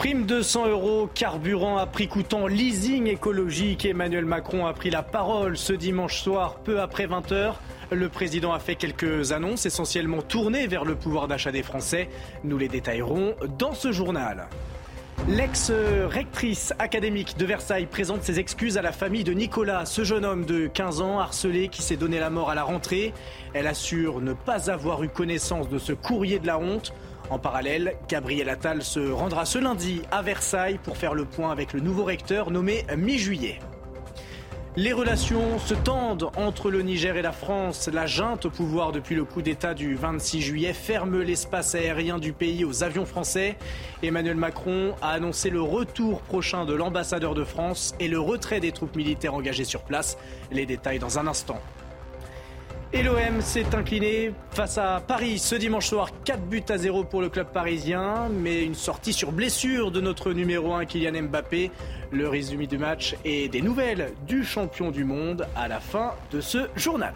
Prime de 100 euros, carburant à prix coûtant, leasing écologique. Emmanuel Macron a pris la parole ce dimanche soir, peu après 20h. Le président a fait quelques annonces essentiellement tournées vers le pouvoir d'achat des Français. Nous les détaillerons dans ce journal. L'ex-rectrice académique de Versailles présente ses excuses à la famille de Nicolas, ce jeune homme de 15 ans harcelé qui s'est donné la mort à la rentrée. Elle assure ne pas avoir eu connaissance de ce courrier de la honte. En parallèle, Gabriel Attal se rendra ce lundi à Versailles pour faire le point avec le nouveau recteur nommé mi-juillet. Les relations se tendent entre le Niger et la France. La junte au pouvoir depuis le coup d'État du 26 juillet ferme l'espace aérien du pays aux avions français. Emmanuel Macron a annoncé le retour prochain de l'ambassadeur de France et le retrait des troupes militaires engagées sur place. Les détails dans un instant. Et l'OM s'est incliné face à Paris ce dimanche soir. 4 buts à 0 pour le club parisien, mais une sortie sur blessure de notre numéro 1 Kylian Mbappé. Le résumé du match et des nouvelles du champion du monde à la fin de ce journal.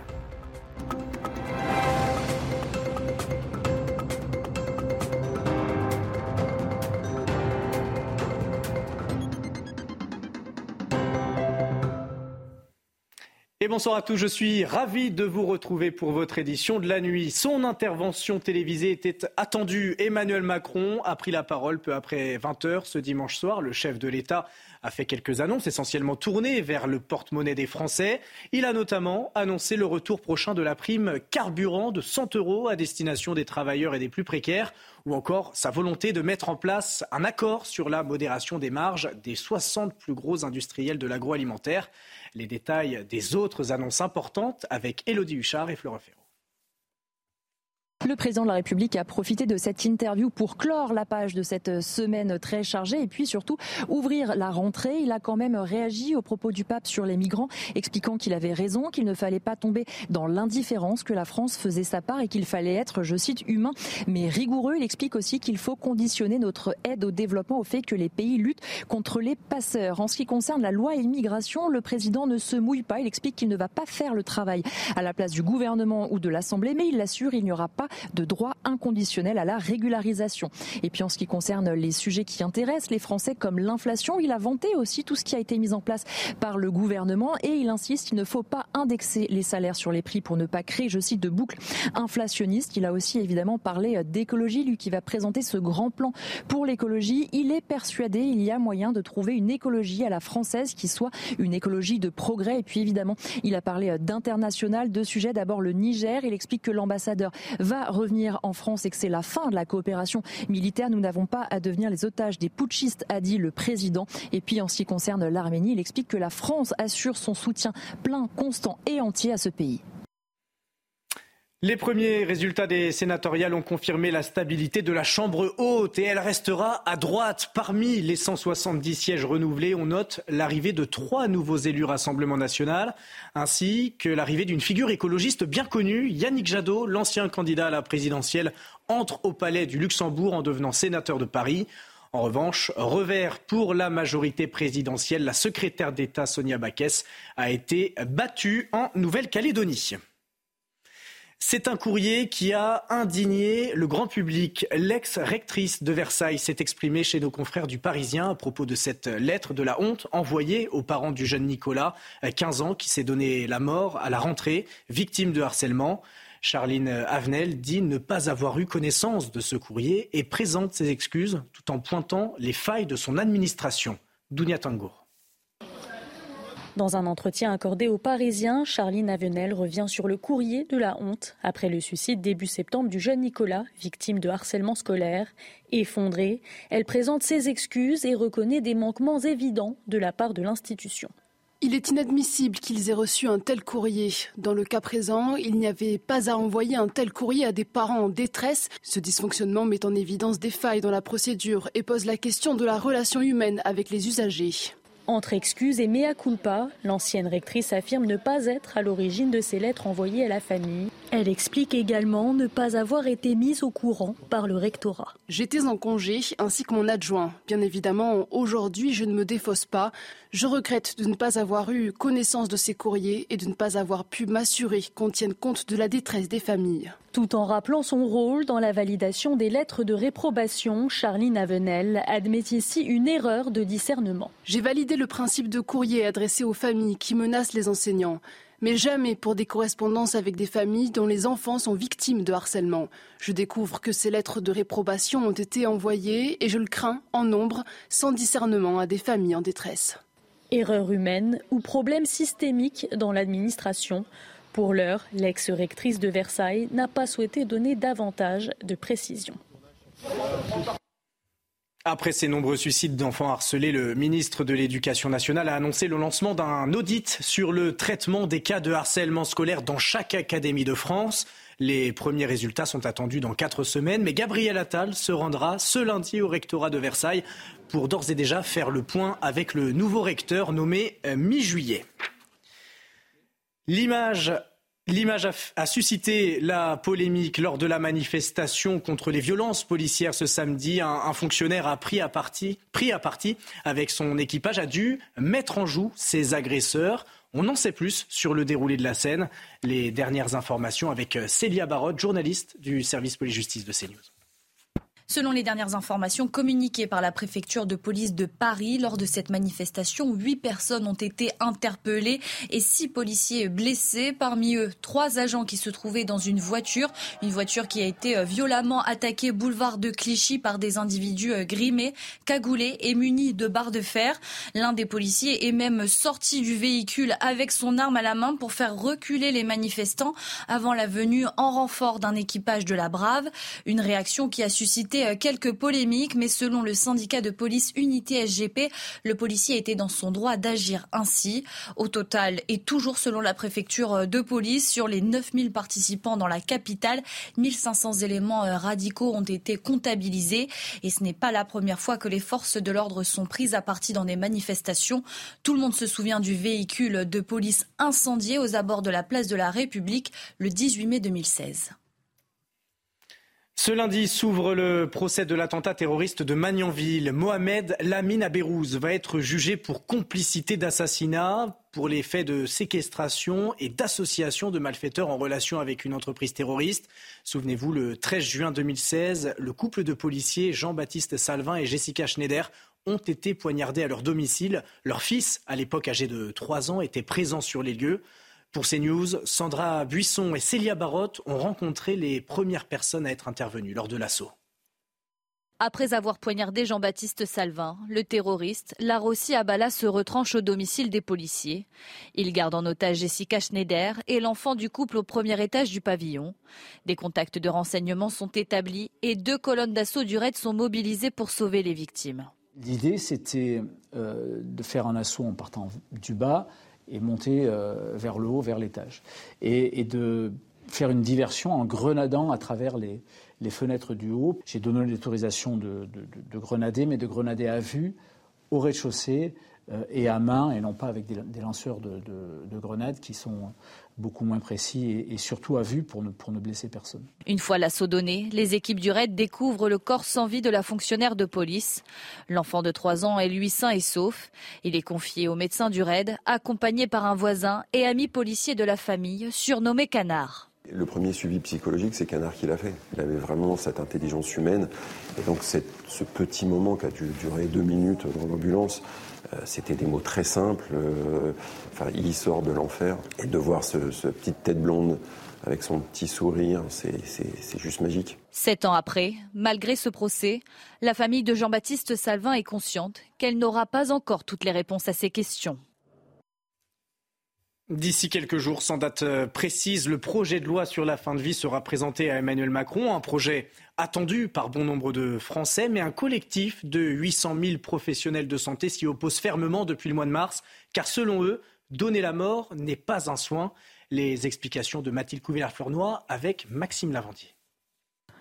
Et bonsoir à tous, je suis ravi de vous retrouver pour votre édition de la nuit. Son intervention télévisée était attendue. Emmanuel Macron a pris la parole peu après 20h ce dimanche soir. Le chef de l'État a fait quelques annonces essentiellement tournées vers le porte-monnaie des Français. Il a notamment annoncé le retour prochain de la prime carburant de 100 euros à destination des travailleurs et des plus précaires, ou encore sa volonté de mettre en place un accord sur la modération des marges des 60 plus gros industriels de l'agroalimentaire. Les détails des autres annonces importantes avec Elodie Huchard et Fleur Ferro. Le président de la République a profité de cette interview pour clore la page de cette semaine très chargée et puis surtout ouvrir la rentrée. Il a quand même réagi au propos du pape sur les migrants, expliquant qu'il avait raison, qu'il ne fallait pas tomber dans l'indifférence, que la France faisait sa part et qu'il fallait être, je cite, humain mais rigoureux. Il explique aussi qu'il faut conditionner notre aide au développement au fait que les pays luttent contre les passeurs. En ce qui concerne la loi immigration, le président ne se mouille pas. Il explique qu'il ne va pas faire le travail à la place du gouvernement ou de l'Assemblée, mais il l'assure, il n'y aura pas de droit inconditionnel à la régularisation. Et puis en ce qui concerne les sujets qui intéressent les Français comme l'inflation, il a vanté aussi tout ce qui a été mis en place par le gouvernement et il insiste qu'il ne faut pas indexer les salaires sur les prix pour ne pas créer, je cite, de boucles inflationnistes. Il a aussi évidemment parlé d'écologie, lui qui va présenter ce grand plan pour l'écologie. Il est persuadé il y a moyen de trouver une écologie à la française qui soit une écologie de progrès. Et puis évidemment, il a parlé d'international, de sujets. D'abord le Niger. Il explique que l'ambassadeur va revenir en France et que c'est la fin de la coopération militaire. Nous n'avons pas à devenir les otages des putschistes, a dit le président. Et puis en ce qui concerne l'Arménie, il explique que la France assure son soutien plein, constant et entier à ce pays. Les premiers résultats des sénatoriales ont confirmé la stabilité de la Chambre haute et elle restera à droite. Parmi les 170 sièges renouvelés, on note l'arrivée de trois nouveaux élus Rassemblement national, ainsi que l'arrivée d'une figure écologiste bien connue, Yannick Jadot, l'ancien candidat à la présidentielle, entre au palais du Luxembourg en devenant sénateur de Paris. En revanche, revers pour la majorité présidentielle, la secrétaire d'État Sonia Baquès a été battue en Nouvelle-Calédonie. C'est un courrier qui a indigné le grand public. L'ex-rectrice de Versailles s'est exprimée chez nos confrères du Parisien à propos de cette lettre de la honte envoyée aux parents du jeune Nicolas, 15 ans, qui s'est donné la mort à la rentrée, victime de harcèlement. Charline Avenel dit ne pas avoir eu connaissance de ce courrier et présente ses excuses tout en pointant les failles de son administration. Dounia Tangour. Dans un entretien accordé aux Parisiens, Charline Avenel revient sur le courrier de la honte après le suicide début septembre du jeune Nicolas, victime de harcèlement scolaire. Effondrée, elle présente ses excuses et reconnaît des manquements évidents de la part de l'institution. Il est inadmissible qu'ils aient reçu un tel courrier. Dans le cas présent, il n'y avait pas à envoyer un tel courrier à des parents en détresse. Ce dysfonctionnement met en évidence des failles dans la procédure et pose la question de la relation humaine avec les usagers. Entre excuses et mea culpa, l'ancienne rectrice affirme ne pas être à l'origine de ces lettres envoyées à la famille. Elle explique également ne pas avoir été mise au courant par le rectorat. J'étais en congé ainsi que mon adjoint. Bien évidemment, aujourd'hui, je ne me défausse pas. Je regrette de ne pas avoir eu connaissance de ces courriers et de ne pas avoir pu m'assurer qu'on tienne compte de la détresse des familles. Tout en rappelant son rôle dans la validation des lettres de réprobation, Charline Avenel admet ici une erreur de discernement. J'ai validé le principe de courrier adressé aux familles qui menacent les enseignants mais jamais pour des correspondances avec des familles dont les enfants sont victimes de harcèlement. Je découvre que ces lettres de réprobation ont été envoyées, et je le crains, en nombre, sans discernement à des familles en détresse. Erreur humaine ou problème systémique dans l'administration Pour l'heure, l'ex-rectrice de Versailles n'a pas souhaité donner davantage de précisions. Après ces nombreux suicides d'enfants harcelés, le ministre de l'Éducation nationale a annoncé le lancement d'un audit sur le traitement des cas de harcèlement scolaire dans chaque académie de France. Les premiers résultats sont attendus dans quatre semaines, mais Gabriel Attal se rendra ce lundi au rectorat de Versailles pour d'ores et déjà faire le point avec le nouveau recteur nommé euh, mi-juillet. L'image a, suscité la polémique lors de la manifestation contre les violences policières ce samedi. Un, fonctionnaire a pris à, partie, pris à partie avec son équipage, a dû mettre en joue ses agresseurs. On en sait plus sur le déroulé de la scène. Les dernières informations avec Célia Barotte, journaliste du service police-justice de CNews. Selon les dernières informations communiquées par la préfecture de police de Paris, lors de cette manifestation, huit personnes ont été interpellées et six policiers blessés. Parmi eux, trois agents qui se trouvaient dans une voiture, une voiture qui a été euh, violemment attaquée boulevard de Clichy par des individus euh, grimés, cagoulés et munis de barres de fer. L'un des policiers est même sorti du véhicule avec son arme à la main pour faire reculer les manifestants avant la venue en renfort d'un équipage de la Brave. Une réaction qui a suscité euh, quelques polémiques, mais selon le syndicat de police Unité SGP, le policier était dans son droit d'agir ainsi. Au total, et toujours selon la préfecture euh, de police, sur les 9000 participants dans la capitale, 1500 éléments euh, radicaux ont été comptabilisés. Et ce n'est pas la première fois que les forces de l'ordre sont prises à partie dans des manifestations. Tout le monde se souvient du véhicule de police incendié aux abords de la place de la République le 18 mai 2016. Ce lundi s'ouvre le procès de l'attentat terroriste de Magnanville. Mohamed Lamine Abérouz va être jugé pour complicité d'assassinat, pour les faits de séquestration et d'association de malfaiteurs en relation avec une entreprise terroriste. Souvenez-vous, le 13 juin 2016, le couple de policiers Jean-Baptiste Salvin et Jessica Schneider ont été poignardés à leur domicile. Leur fils, à l'époque âgé de 3 ans, était présent sur les lieux. Pour CNews, Sandra Buisson et Célia Barotte ont rencontré les premières personnes à être intervenues lors de l'assaut. Après avoir poignardé Jean-Baptiste Salvin, le terroriste, Larossi Abala se retranche au domicile des policiers. Il garde en otage Jessica Schneider et l'enfant du couple au premier étage du pavillon. Des contacts de renseignement sont établis et deux colonnes d'assaut du RAID sont mobilisées pour sauver les victimes. L'idée, c'était euh, de faire un assaut en partant du bas et monter euh, vers le haut, vers l'étage. Et, de faire une diversion en grenadant à travers les, fenêtres du haut. J'ai donné l'autorisation de, de, grenader, mais de grenader à vue, au rez-de-chaussée et à main, et non pas avec des, lanceurs de, grenades qui sont beaucoup moins précis et, surtout à vue pour ne, pour ne blesser personne. Une fois l'assaut donné, les équipes du RAID découvrent le corps sans vie de la fonctionnaire de police. L'enfant de 3 ans est lui sain et sauf. Il est confié au médecin du RAID, accompagné par un voisin et ami policier de la famille, surnommé Canard. Le premier suivi psychologique, c'est Canard qui l'a fait. Il avait vraiment cette intelligence humaine. Et donc ce petit moment qui a dû durer deux minutes dans l'ambulance, euh, c'était des mots très simples. Euh, enfin, il sort de l'enfer. Et de voir ce, petite tête blonde avec son petit sourire, c'est juste magique. Sept ans après, malgré ce procès, la famille de Jean-Baptiste Salvin est consciente qu'elle n'aura pas encore toutes les réponses à ses questions. D'ici quelques jours, sans date euh, précise, le projet de loi sur la fin de vie sera présenté à Emmanuel Macron. Un projet attendu par bon nombre de Français, mais un collectif de 800 000 professionnels de santé s'y oppose fermement depuis le mois de mars, car selon eux, donner la mort n'est pas un soin. Les explications de Mathilde Couvillard-Fleurnoy avec Maxime Lavandier.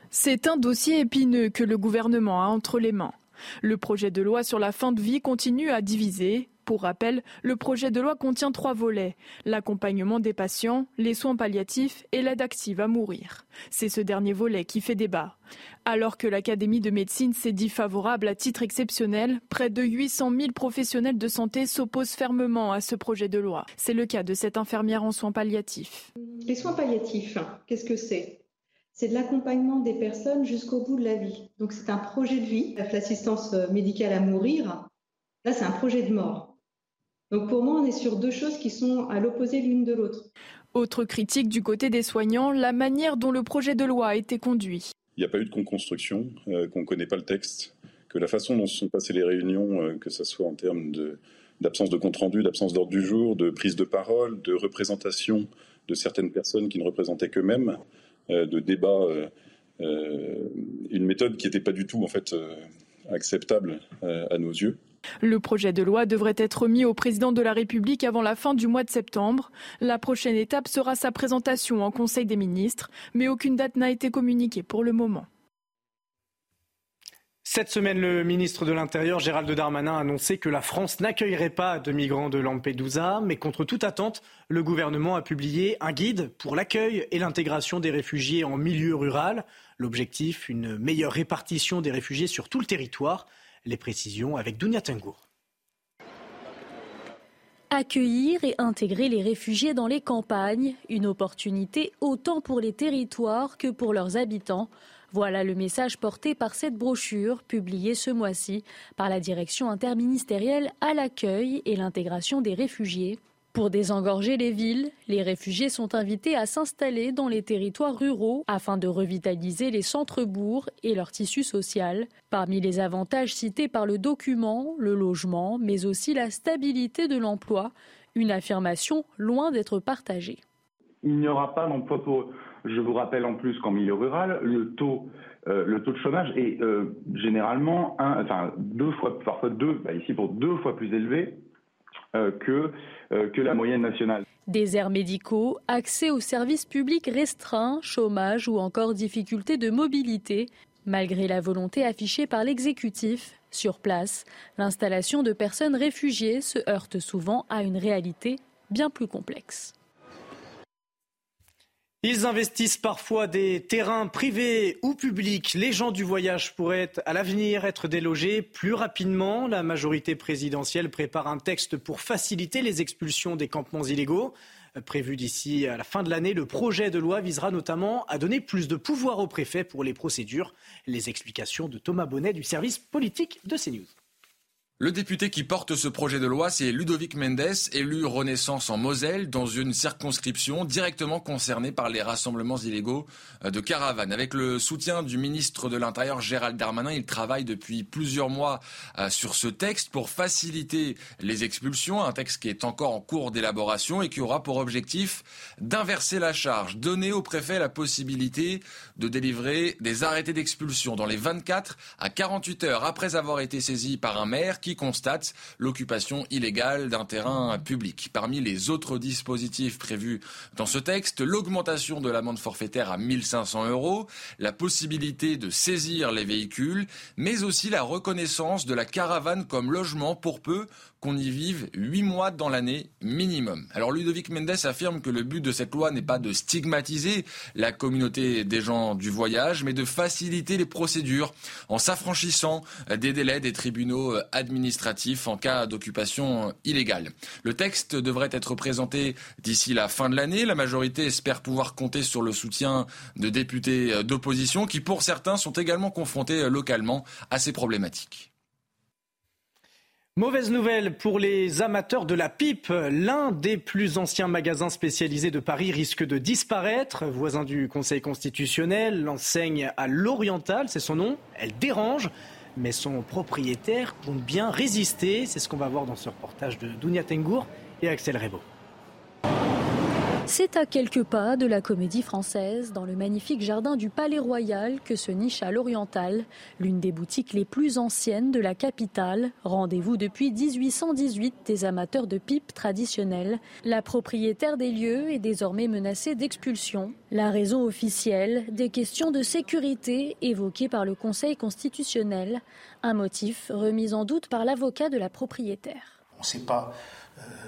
C'est un dossier épineux que le gouvernement a entre les mains. Le projet de loi sur la fin de vie continue à diviser. Pour rappel, le projet de loi contient trois volets l'accompagnement des patients, les soins palliatifs et l'aide active à mourir. C'est ce dernier volet qui fait débat. Alors que l'Académie de médecine s'est dit favorable à titre exceptionnel, près de 800 000 professionnels de santé s'opposent fermement à ce projet de loi. C'est le cas de cette infirmière en soins palliatifs. Les soins palliatifs, qu'est-ce que c'est? C'est de l'accompagnement des personnes jusqu'au bout de la vie. Donc c'est un projet de vie. L'assistance médicale à mourir, là c'est un projet de mort. Donc pour moi, on est sur deux choses qui sont à l'opposé l'une de l'autre. Autre critique du côté des soignants, la manière dont le projet de loi a été conduit. Il n'y a pas eu de construction, euh, qu'on ne connaît pas le texte, que la façon dont se sont passées les réunions, euh, que ce soit en termes d'absence de, de compte-rendu, d'absence d'ordre du jour, de prise de parole, de représentation de certaines personnes qui ne représentaient qu'eux-mêmes, euh, de débat, euh, euh, une méthode qui n'était pas du tout en fait acceptable à nos yeux. Le projet de loi devrait être mis au président de la République avant la fin du mois de septembre. La prochaine étape sera sa présentation en Conseil des ministres, mais aucune date n'a été communiquée pour le moment. Cette semaine, le ministre de l'Intérieur, Gérald Darmanin, a annoncé que la France n'accueillerait pas de migrants de Lampedusa, mais contre toute attente, le gouvernement a publié un guide pour l'accueil et l'intégration des réfugiés en milieu rural. L'objectif, une meilleure répartition des réfugiés sur tout le territoire. Les précisions avec Dounia Tengour. Accueillir et intégrer les réfugiés dans les campagnes, une opportunité autant pour les territoires que pour leurs habitants. Voilà le message porté par cette brochure publiée ce mois-ci par la direction interministérielle à l'accueil et l'intégration des réfugiés. Pour désengorger les villes, les réfugiés sont invités à s'installer dans les territoires ruraux afin de revitaliser les centres-bourgs et leur tissu social. Parmi les avantages cités par le document, le logement, mais aussi la stabilité de l'emploi, une affirmation loin d'être partagée. Il n'y aura pas d'emploi pour eux. Je vous rappelle en plus qu'en milieu rural, le taux, euh, de chômage est euh, généralement deux fois, parfois deux, bah ici pour deux fois plus élevé que, que la moyenne nationale. Médicaux, accès aux services publics restreints, chômage ou encore difficultés de mobilité. Malgré la volonté affichée par l'exécutif, sur place, l'installation de personnes réfugiées se heurte souvent à une réalité bien plus complexe. Ils investissent parfois des terrains privés ou publics. Les gens du voyage pourraient à l'avenir être délogés plus rapidement. La majorité présidentielle prépare un texte pour faciliter les expulsions des campements illégaux. Prévu d'ici à la fin de l'année, le projet de loi visera notamment à donner plus de pouvoir au préfet pour les procédures. Les explications de Thomas Bonnet du service politique de CNews. Le député qui porte ce projet de loi, c'est Ludovic Mendes, élu Renaissance en Moselle, dans une circonscription directement concernée par les rassemblements illégaux euh, de caravanes. Avec le soutien du ministre de l'Intérieur Gérald Darmanin, il travaille depuis plusieurs mois euh, sur ce texte pour faciliter les expulsions, un texte qui est encore en cours d'élaboration et qui aura pour objectif d'inverser la charge, donner au préfet la possibilité de délivrer des arrêtés d'expulsion dans les 24 à 48 heures après avoir été saisi par un maire qui constate l'occupation illégale d'un terrain public. Parmi les autres dispositifs prévus dans ce texte, l'augmentation de l'amende forfaitaire à 1500 euros, la possibilité de saisir les véhicules, mais aussi la reconnaissance de la caravane comme logement pour peu qu'on y vive huit mois dans l'année minimum. Alors Ludovic Mendes affirme que le but de cette loi n'est pas de stigmatiser la communauté des gens du voyage, mais de faciliter les procédures en s'affranchissant des délais des tribunaux administratifs en cas d'occupation illégale. Le texte devrait être présenté d'ici la fin de l'année. La majorité espère pouvoir compter sur le soutien de députés d'opposition qui, pour certains, sont également confrontés localement à ces problématiques. Mauvaise nouvelle pour les amateurs de la pipe. L'un des plus anciens magasins spécialisés de Paris risque de disparaître. Voisin du Conseil constitutionnel, l'enseigne à l'Oriental, c'est son nom. Elle dérange, mais son propriétaire compte bien résister. C'est ce qu'on va voir dans ce reportage de Dounia Tengour et Axel Rebaud. C'est à quelques pas de la comédie française, dans le magnifique jardin du Palais Royal, que se niche à l'Oriental, l'une des boutiques les plus anciennes de la capitale. Rendez-vous depuis 1818 des amateurs de pipes traditionnelles. La propriétaire des lieux est désormais menacée d'expulsion. La raison officielle, des questions de sécurité évoquées par le Conseil constitutionnel. Un motif remis en doute par l'avocat de la propriétaire. On ne sait pas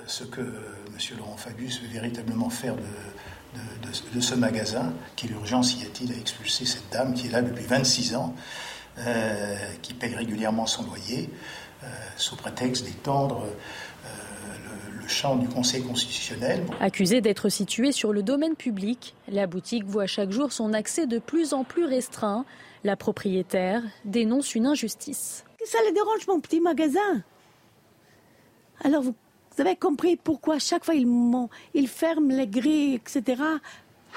ce que M. Laurent Fabius veut véritablement faire de, ce magasin. Quelle urgence y a-t-il à expulser cette dame qui est là depuis 26 ans, euh, qui paye régulièrement son loyer, euh, sous prétexte d'étendre le champ du Conseil constitutionnel. Accusée d'être située sur le domaine public, la boutique voit chaque jour son accès de plus en plus restreint. La propriétaire dénonce une injustice. Ça les dérange mon petit magasin? Alors vous vous avez compris pourquoi chaque fois ils, ils ferment les grilles, etc.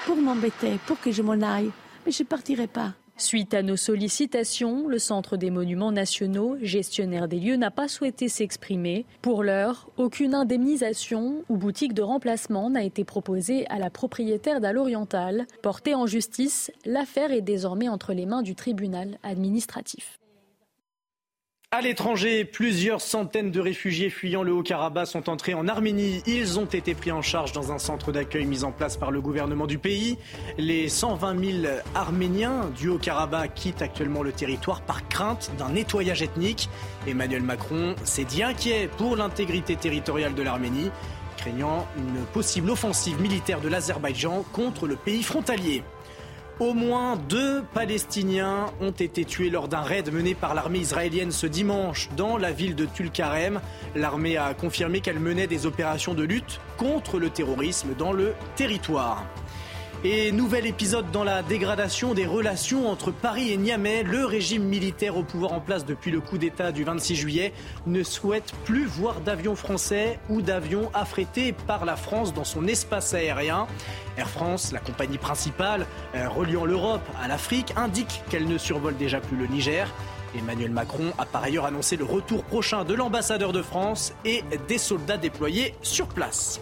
pour m'embêter, pour que je m'en aille. Mais je ne partirai pas. Suite à nos sollicitations, le Centre des Monuments Nationaux, gestionnaire des lieux, n'a pas souhaité s'exprimer. Pour l'heure, aucune indemnisation ou boutique de remplacement n'a été proposée à la propriétaire d'Al Oriental. Portée en justice, l'affaire est désormais entre les mains du tribunal administratif. À l'étranger, plusieurs centaines de réfugiés fuyant le Haut-Karabakh sont entrés en Arménie. Ils ont été pris en charge dans un centre d'accueil mis en place par le gouvernement du pays. Les 120 000 Arméniens du Haut-Karabakh quittent actuellement le territoire par crainte d'un nettoyage ethnique. Emmanuel Macron s'est dit inquiet pour l'intégrité territoriale de l'Arménie, craignant une possible offensive militaire de l'Azerbaïdjan contre le pays frontalier. Au moins deux Palestiniens ont été tués lors d'un raid mené par l'armée israélienne ce dimanche dans la ville de Tulkarem. L'armée a confirmé qu'elle menait des opérations de lutte contre le terrorisme dans le territoire. Et nouvel épisode dans la dégradation des relations entre Paris et Niamey. Le régime militaire au pouvoir en place depuis le coup d'État du 26 juillet ne souhaite plus voir d'avions français ou d'avions affrétés par la France dans son espace aérien. Air France, la compagnie principale euh, reliant l'Europe à l'Afrique, indique qu'elle ne survole déjà plus le Niger. Emmanuel Macron a par ailleurs annoncé le retour prochain de l'ambassadeur de France et des soldats déployés sur place.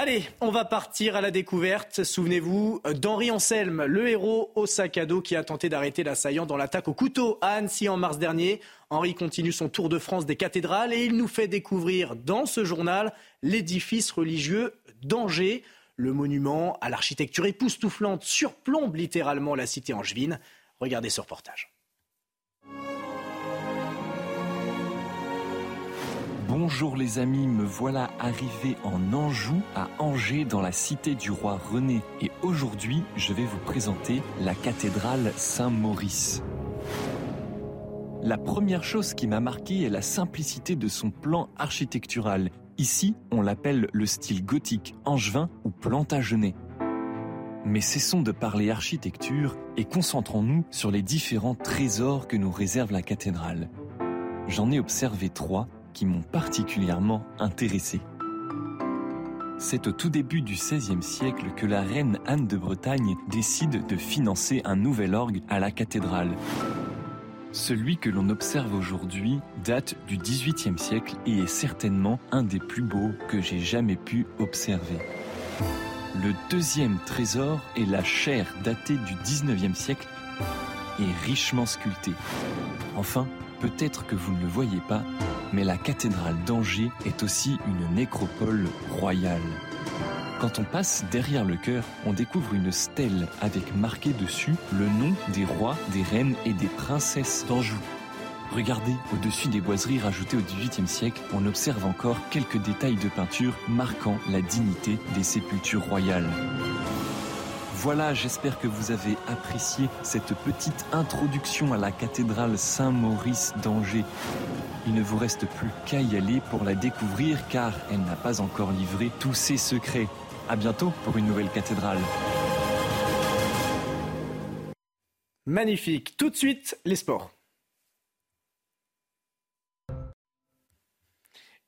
Allez, on va partir à la découverte, souvenez-vous, d'Henri Anselme, le héros au sac à dos qui a tenté d'arrêter l'assaillant dans l'attaque au couteau à Annecy en mars dernier. Henri continue son tour de France des cathédrales et il nous fait découvrir dans ce journal l'édifice religieux d'Angers. Le monument à l'architecture époustouflante surplombe littéralement la cité angevine. Regardez ce reportage. Bonjour les amis, me voilà arrivé en Anjou, à Angers, dans la cité du roi René. Et aujourd'hui, je vais vous présenter la cathédrale Saint-Maurice. La première chose qui m'a marqué est la simplicité de son plan architectural. Ici, on l'appelle le style gothique angevin ou plantagenet. Mais cessons de parler architecture et concentrons-nous sur les différents trésors que nous réserve la cathédrale. J'en ai observé trois m'ont particulièrement intéressé. C'est au tout début du XVIe siècle que la reine Anne de Bretagne décide de financer un nouvel orgue à la cathédrale. Celui que l'on observe aujourd'hui date du XVIIIe siècle et est certainement un des plus beaux que j'ai jamais pu observer. Le deuxième trésor est la chaire datée du XIXe siècle et richement sculptée. Enfin, peut-être que vous ne le voyez pas, mais la cathédrale d'Angers est aussi une nécropole royale. Quand on passe derrière le chœur, on découvre une stèle avec marqué dessus le nom des rois, des reines et des princesses d'Anjou. Regardez, au-dessus des boiseries rajoutées au XVIIIe siècle, on observe encore quelques détails de peinture marquant la dignité des sépultures royales. Voilà, j'espère que vous avez apprécié cette petite introduction à la cathédrale Saint-Maurice d'Angers. Il ne vous reste plus qu'à y aller pour la découvrir car elle n'a pas encore livré tous ses secrets. À bientôt pour une nouvelle cathédrale. Magnifique. Tout de suite, les sports.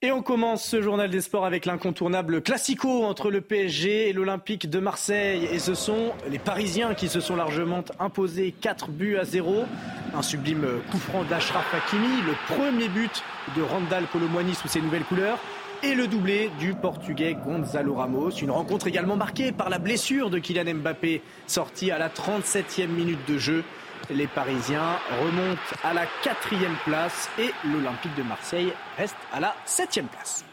Et on commence ce journal des sports avec l'incontournable classico entre le PSG et l'Olympique de Marseille. Et ce sont les Parisiens qui se sont largement imposés 4 buts à 0. Un sublime coup franc d'Ashraf Hakimi, le premier but de Randall Colomwani sous ses nouvelles couleurs. et le doublé du Portugais Gonzalo Ramos. Une rencontre également marquée par la blessure de Kylian Mbappé, sorti à la 37e minute de jeu. Les Parisiens remontent à la quatrième place et l'Olympique de Marseille reste à la septième place.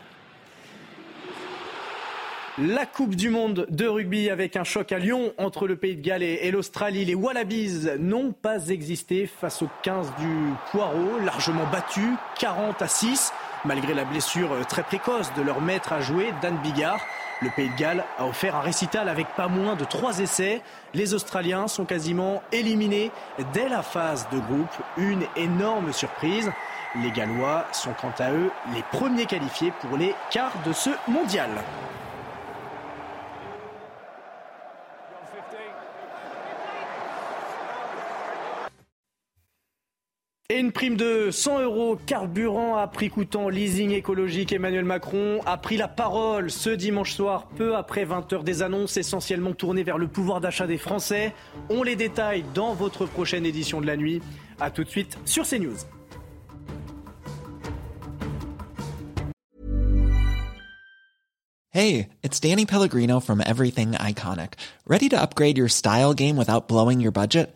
La Coupe du Monde de rugby avec un choc à Lyon entre le Pays de Galles et l'Australie. Les Wallabies n'ont pas existé face aux 15 du Poireau, largement battus, 40 à 6, malgré la blessure très précoce de leur maître à jouer, Dan Bigard. Le Pays de Galles a offert un récital avec pas moins de trois essais. Les Australiens sont quasiment éliminés dès la phase de groupe. Une énorme surprise. Les Gallois sont quant à eux les premiers qualifiés pour les quarts de ce mondial. Une prime de 100 euros carburant à prix coûtant leasing écologique. Emmanuel Macron a pris la parole ce dimanche soir, peu après 20h des annonces essentiellement tournées vers le pouvoir d'achat des Français. On les détaille dans votre prochaine édition de la nuit. A tout de suite sur CNews. Hey, it's Danny Pellegrino from Everything Iconic. Ready to upgrade your style game without blowing your budget?